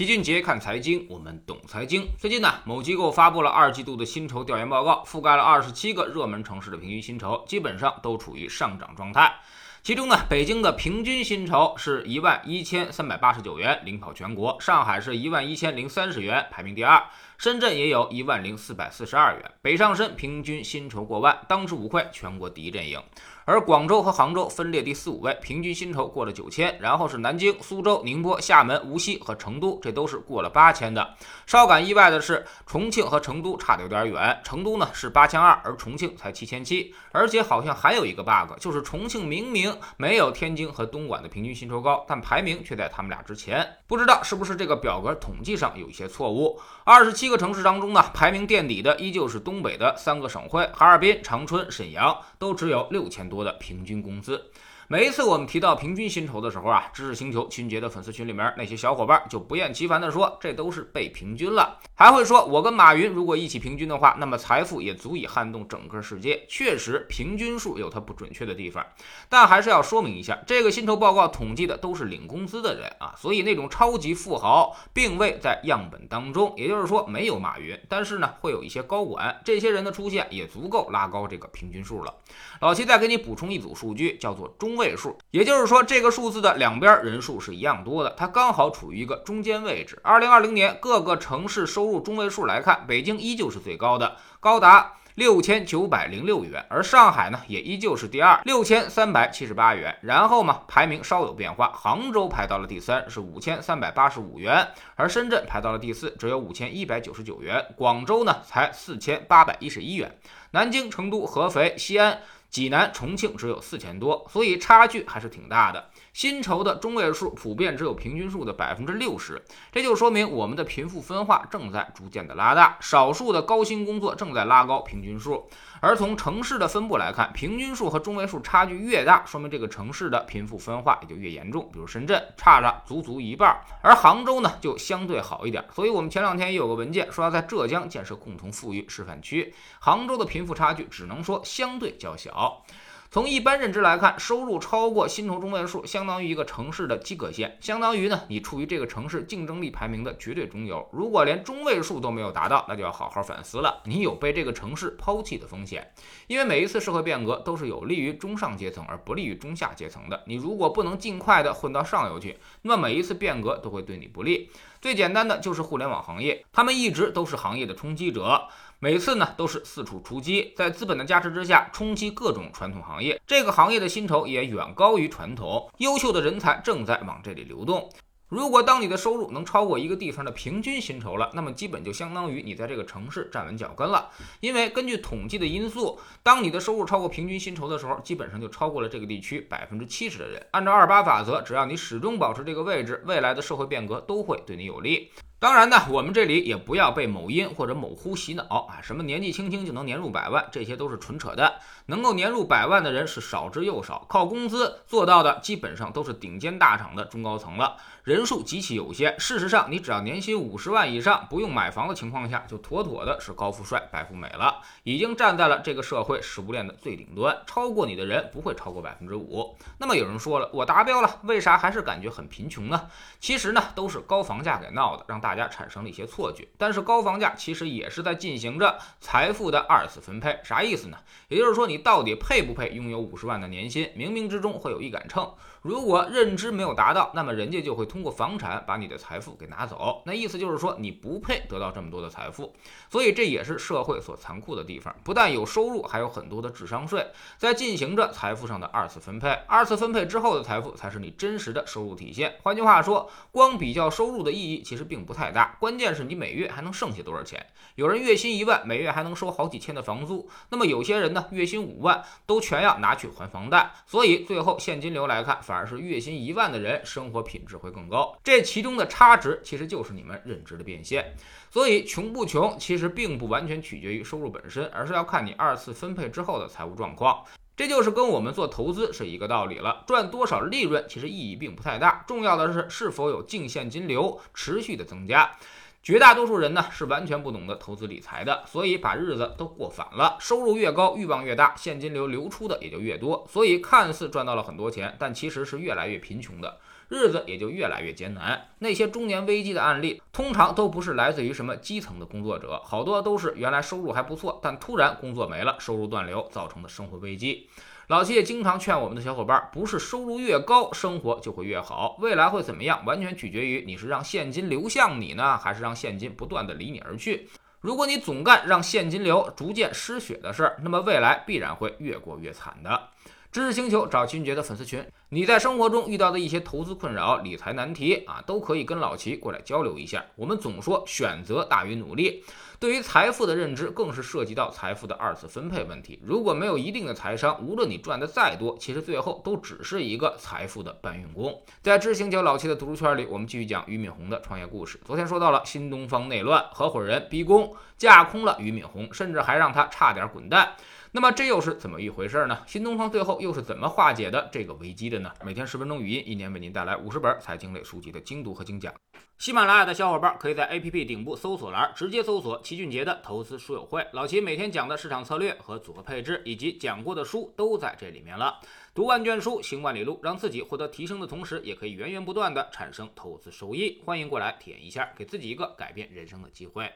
齐俊杰看财经，我们懂财经。最近呢，某机构发布了二季度的薪酬调研报告，覆盖了二十七个热门城市的平均薪酬，基本上都处于上涨状态。其中呢，北京的平均薪酬是一万一千三百八十九元，领跑全国；上海是一万一千零三十元，排名第二；深圳也有一万零四百四十二元，北上深平均薪酬过万，当之无愧全国第一阵营。而广州和杭州分列第四五位，平均薪酬过了九千，然后是南京、苏州、宁波、厦门、无锡和成都，这都是过了八千的。稍感意外的是，重庆和成都差的有点远，成都呢是八千二，而重庆才七千七。而且好像还有一个 bug，就是重庆明明没有天津和东莞的平均薪酬高，但排名却在他们俩之前。不知道是不是这个表格统计上有一些错误？二十七个城市当中呢，排名垫底的依旧是东北的三个省会，哈尔滨、长春、沈阳都只有六千多。的平均工资。每一次我们提到平均薪酬的时候啊，知识星球群杰的粉丝群里面那些小伙伴就不厌其烦地说，这都是被平均了，还会说我跟马云如果一起平均的话，那么财富也足以撼动整个世界。确实，平均数有它不准确的地方，但还是要说明一下，这个薪酬报告统计的都是领工资的人啊，所以那种超级富豪并未在样本当中，也就是说没有马云，但是呢会有一些高管，这些人的出现也足够拉高这个平均数了。老齐再给你补充一组数据，叫做中。位数，也就是说，这个数字的两边人数是一样多的，它刚好处于一个中间位置。二零二零年各个城市收入中位数来看，北京依旧是最高的，高达六千九百零六元，而上海呢也依旧是第二，六千三百七十八元。然后嘛，排名稍有变化，杭州排到了第三，是五千三百八十五元，而深圳排到了第四，只有五千一百九十九元，广州呢才四千八百一十一元，南京、成都、合肥、西安。济南、重庆只有四千多，所以差距还是挺大的。薪酬的中位数普遍只有平均数的百分之六十，这就说明我们的贫富分化正在逐渐的拉大，少数的高薪工作正在拉高平均数。而从城市的分布来看，平均数和中位数差距越大，说明这个城市的贫富分化也就越严重。比如深圳差了足足一半，而杭州呢就相对好一点。所以我们前两天也有个文件说要在浙江建设共同富裕示范区，杭州的贫富差距只能说相对较小。从一般认知来看，收入超过薪酬中位数，相当于一个城市的及格线，相当于呢你处于这个城市竞争力排名的绝对中游。如果连中位数都没有达到，那就要好好反思了，你有被这个城市抛弃的风险。因为每一次社会变革都是有利于中上阶层而不利于中下阶层的。你如果不能尽快的混到上游去，那么每一次变革都会对你不利。最简单的就是互联网行业，他们一直都是行业的冲击者。每次呢都是四处出击，在资本的加持之下冲击各种传统行业，这个行业的薪酬也远高于传统，优秀的人才正在往这里流动。如果当你的收入能超过一个地方的平均薪酬了，那么基本就相当于你在这个城市站稳脚跟了。因为根据统计的因素，当你的收入超过平均薪酬的时候，基本上就超过了这个地区百分之七十的人。按照二八法则，只要你始终保持这个位置，未来的社会变革都会对你有利。当然呢，我们这里也不要被某音或者某乎洗脑啊！什么年纪轻轻就能年入百万，这些都是纯扯淡。能够年入百万的人是少之又少，靠工资做到的基本上都是顶尖大厂的中高层了，人数极其有限。事实上，你只要年薪五十万以上，不用买房的情况下，就妥妥的是高富帅、白富美了，已经站在了这个社会食物链的最顶端。超过你的人不会超过百分之五。那么有人说了，我达标了，为啥还是感觉很贫穷呢？其实呢，都是高房价给闹的，让大。大家产生了一些错觉，但是高房价其实也是在进行着财富的二次分配，啥意思呢？也就是说，你到底配不配拥有五十万的年薪？冥冥之中会有一杆秤，如果认知没有达到，那么人家就会通过房产把你的财富给拿走。那意思就是说，你不配得到这么多的财富。所以这也是社会所残酷的地方，不但有收入，还有很多的智商税在进行着财富上的二次分配。二次分配之后的财富才是你真实的收入体现。换句话说，光比较收入的意义其实并不太。大，关键是你每月还能剩下多少钱？有人月薪一万，每月还能收好几千的房租，那么有些人呢，月薪五万都全要拿去还房贷，所以最后现金流来看，反而是月薪一万的人生活品质会更高。这其中的差值其实就是你们认知的变现。所以穷不穷，其实并不完全取决于收入本身，而是要看你二次分配之后的财务状况。这就是跟我们做投资是一个道理了，赚多少利润其实意义并不太大，重要的是是否有净现金流持续的增加。绝大多数人呢是完全不懂得投资理财的，所以把日子都过反了。收入越高，欲望越大，现金流流出的也就越多，所以看似赚到了很多钱，但其实是越来越贫穷的。日子也就越来越艰难。那些中年危机的案例，通常都不是来自于什么基层的工作者，好多都是原来收入还不错，但突然工作没了，收入断流造成的生活危机。老七也经常劝我们的小伙伴，不是收入越高，生活就会越好，未来会怎么样，完全取决于你是让现金流向你呢，还是让让现金不断的离你而去。如果你总干让现金流逐渐失血的事，那么未来必然会越过越惨的。知识星球找齐俊杰的粉丝群，你在生活中遇到的一些投资困扰、理财难题啊，都可以跟老齐过来交流一下。我们总说选择大于努力，对于财富的认知更是涉及到财富的二次分配问题。如果没有一定的财商，无论你赚的再多，其实最后都只是一个财富的搬运工。在知识星球老齐的读书圈里，我们继续讲俞敏洪的创业故事。昨天说到了新东方内乱，合伙人逼宫架空了俞敏洪，甚至还让他差点滚蛋。那么这又是怎么一回事呢？新东方最后又是怎么化解的这个危机的呢？每天十分钟语音，一年为您带来五十本财经类书籍的精读和精讲。喜马拉雅的小伙伴可以在 APP 顶部搜索栏直接搜索齐俊杰的投资书友会，老齐每天讲的市场策略和组合配置以及讲过的书都在这里面了。读万卷书，行万里路，让自己获得提升的同时，也可以源源不断的产生投资收益。欢迎过来体验一下，给自己一个改变人生的机会。